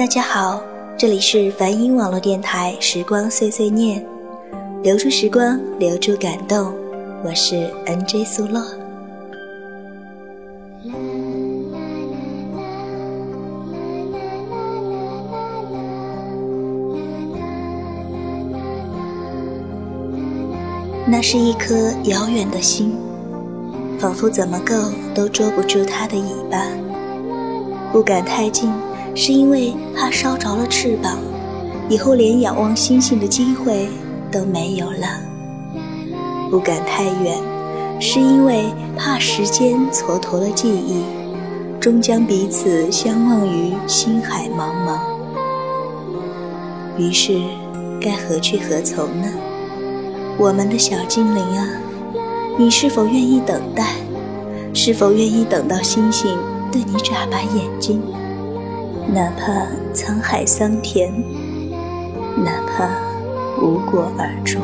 大家好，这里是梵音网络电台《时光碎碎念》，留住时光，留住感动。我是 NJ 苏洛。那是一颗遥远的心，仿佛怎么够都捉不住它的尾巴，不敢太近。是因为怕烧着了翅膀，以后连仰望星星的机会都没有了。不敢太远，是因为怕时间蹉跎了记忆，终将彼此相忘于星海茫茫。于是，该何去何从呢？我们的小精灵啊，你是否愿意等待？是否愿意等到星星对你眨巴眼睛？哪怕沧海桑田，哪怕无果而终，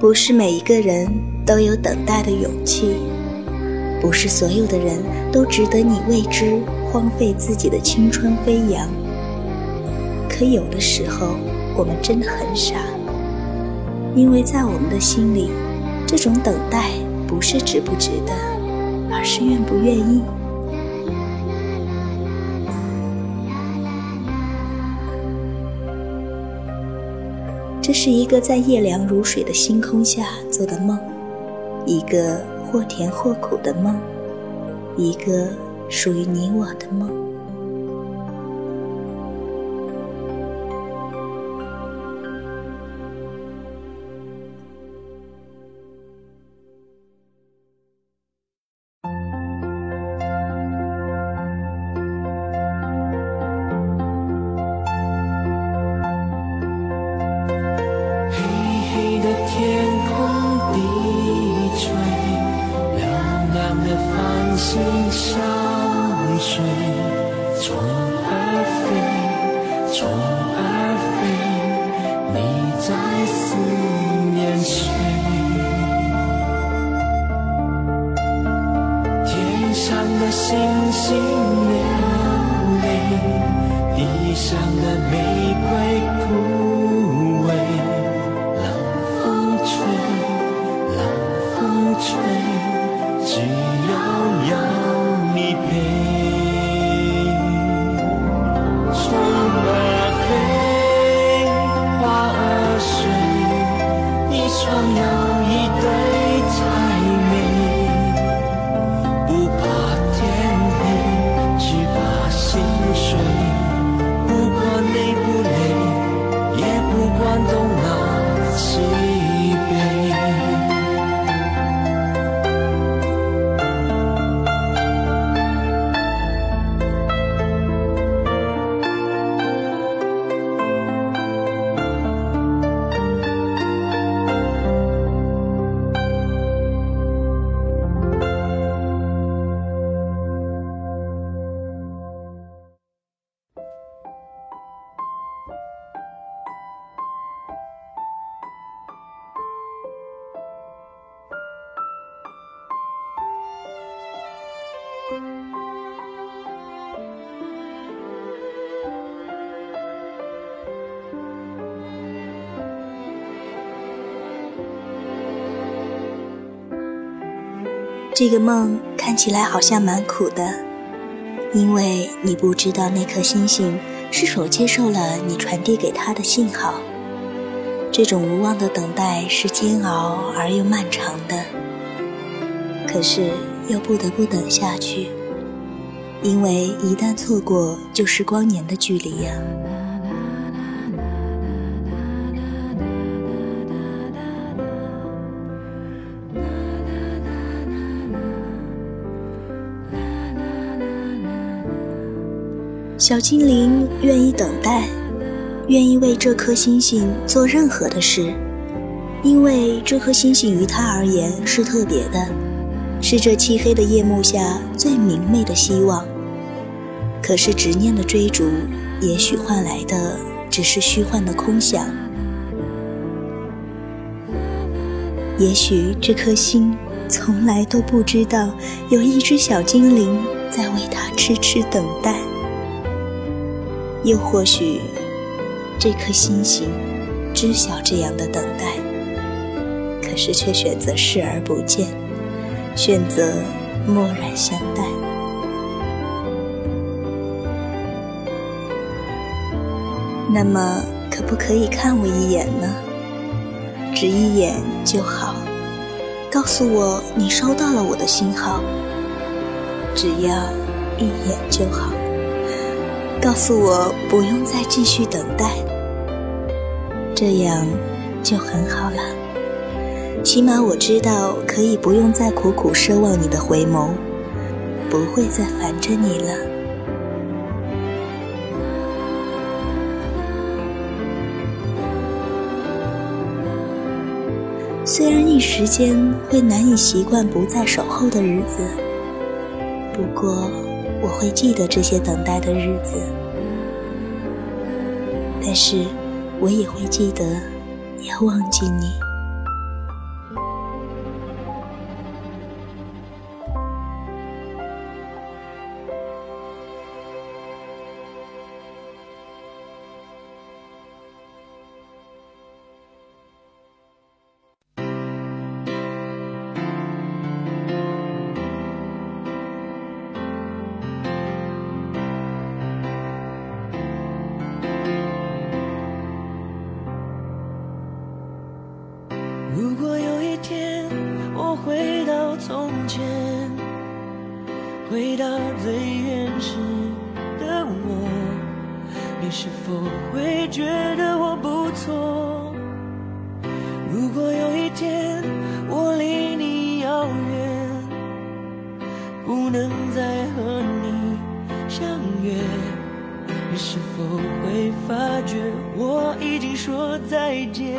不是每一个人都有等待的勇气，不是所有的人都值得你为之荒废自己的青春飞扬。可有的时候，我们真的很傻，因为在我们的心里。这种等待不是值不值得，而是愿不愿意。这是一个在夜凉如水的星空下做的梦，一个或甜或苦的梦，一个属于你我的梦。虫儿飞虫儿飞你在思念谁天上的星星。这个梦看起来好像蛮苦的，因为你不知道那颗星星是否接受了你传递给他的信号。这种无望的等待是煎熬而又漫长的，可是又不得不等下去，因为一旦错过，就是光年的距离呀。小精灵愿意等待，愿意为这颗星星做任何的事，因为这颗星星于他而言是特别的，是这漆黑的夜幕下最明媚的希望。可是执念的追逐，也许换来的只是虚幻的空想。也许这颗心从来都不知道，有一只小精灵在为它痴痴等待。又或许，这颗星星知晓这样的等待，可是却选择视而不见，选择默然相待。那么，可不可以看我一眼呢？只一眼就好，告诉我你收到了我的信号。只要一眼就好。告诉我不用再继续等待，这样就很好了。起码我知道可以不用再苦苦奢望你的回眸，不会再烦着你了。虽然一时间会难以习惯不再守候的日子，不过。我会记得这些等待的日子，但是我也会记得要忘记你。有一天我回到从前回到最原始的我，你是否会觉得我不错？如果有一天我离你遥远，不能再和你相约，你是否会发觉我已经说再见？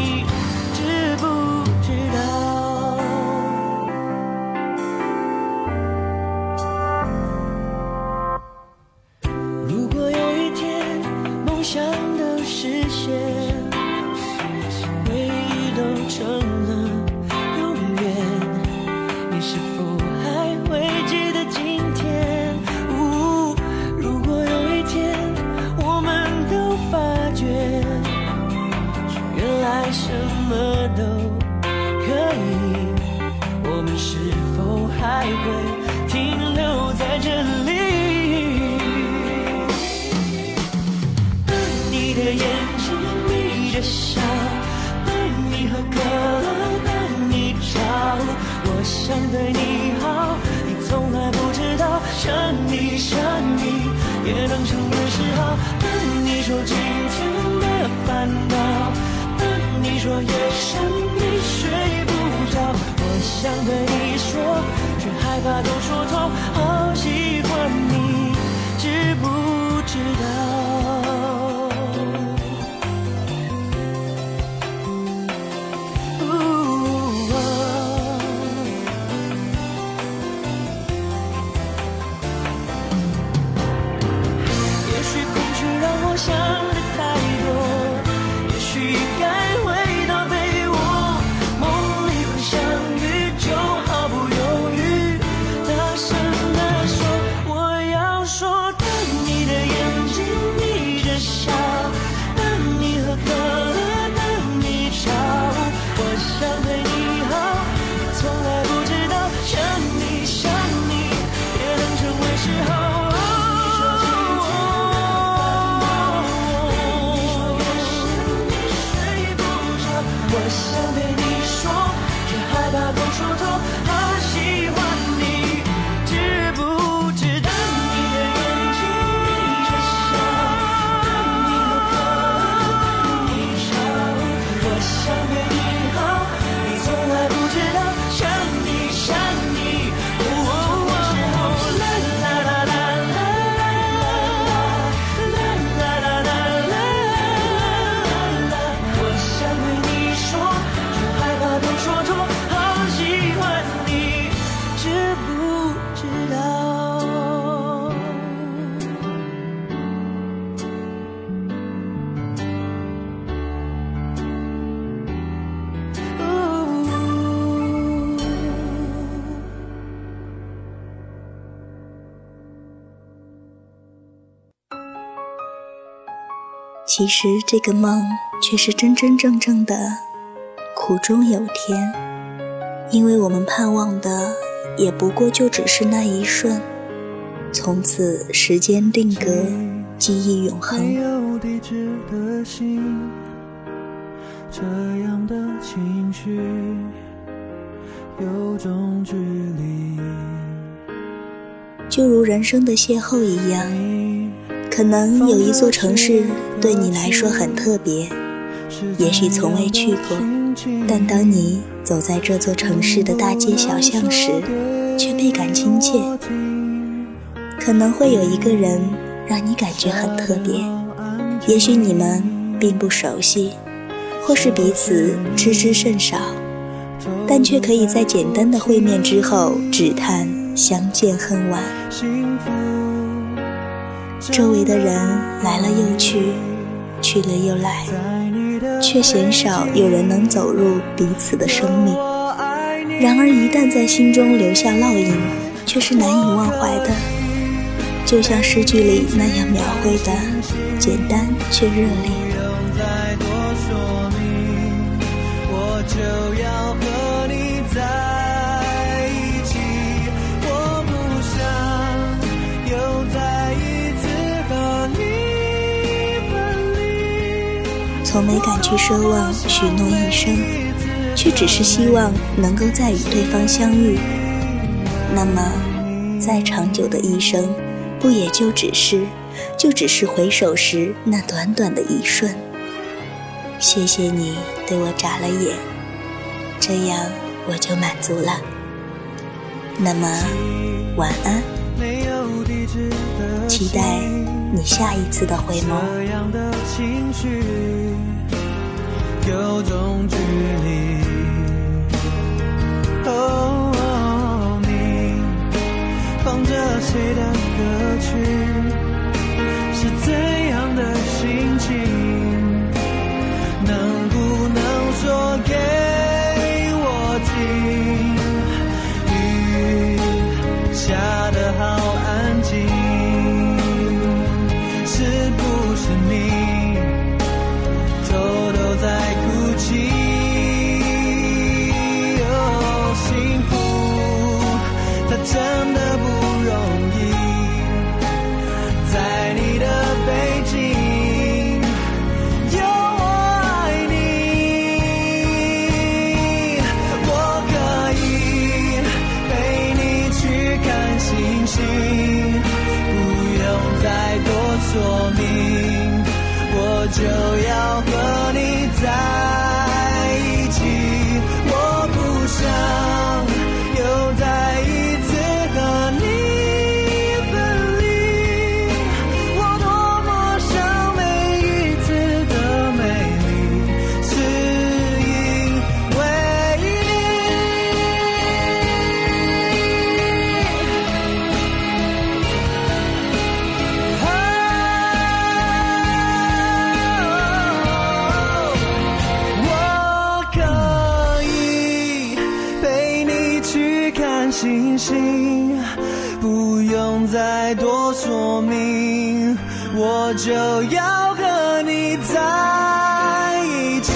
清晨的时候，跟你说今天的烦恼，跟你说夜深你睡不着，我想对你说，却害怕都说错，好喜欢你，知不知道？其实这个梦却是真真正正的苦中有甜，因为我们盼望的也不过就只是那一瞬，从此时间定格，记忆永恒。这样的情绪有种距离，就如人生的邂逅一样，可能有一座城市对你来说很特别，也许从未去过，但当你走在这座城市的大街小巷时，却倍感亲切。可能会有一个人让你感觉很特别，也许你们并不熟悉。或是彼此知之甚少，但却可以在简单的会面之后只叹相见恨晚。周围的人来了又去，去了又来，却鲜少有人能走入彼此的生命。然而一旦在心中留下烙印，却是难以忘怀的，就像诗句里那样描绘的，简单却热烈。从没敢去奢望许诺一生，却只是希望能够再与对方相遇。那么，再长久的一生，不也就只是，就只是回首时那短短的一瞬。谢谢你对我眨了眼，这样我就满足了。那么，晚安，期待你下一次的回眸。有种距离。哦，你放着谁的歌曲？说明，我就要和你在一起。看星星，不用再多说明，我就要和你在一起。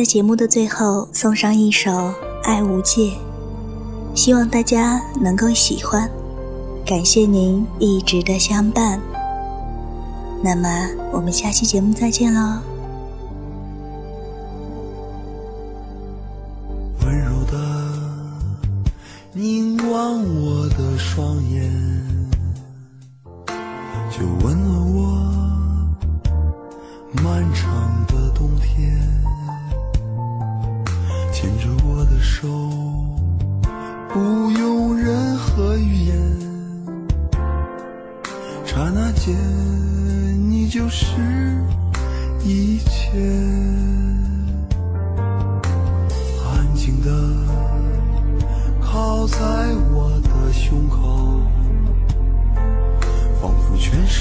在节目的最后送上一首《爱无界》，希望大家能够喜欢。感谢您一直的相伴。那么我们下期节目再见喽。温柔的凝望。我的双眼，就温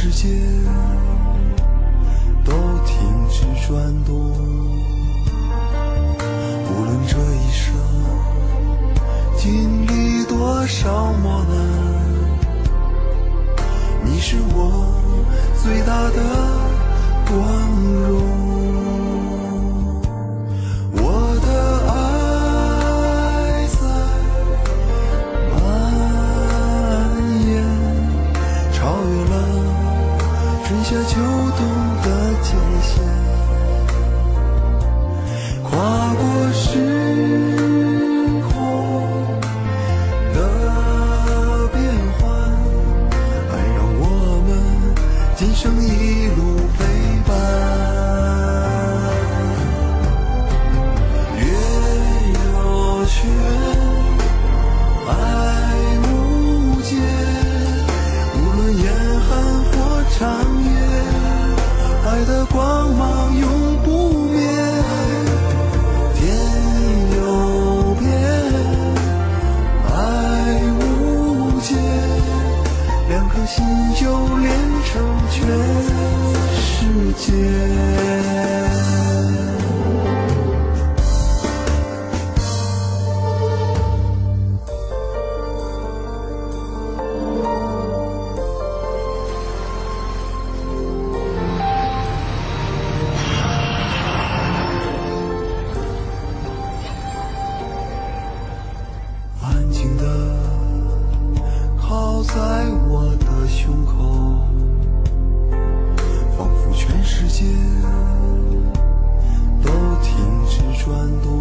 世界都停止转动。无论这一生经历多少磨难，你是我最大的光荣。动的界限，跨过时心就连成全世界。时间都停止转动。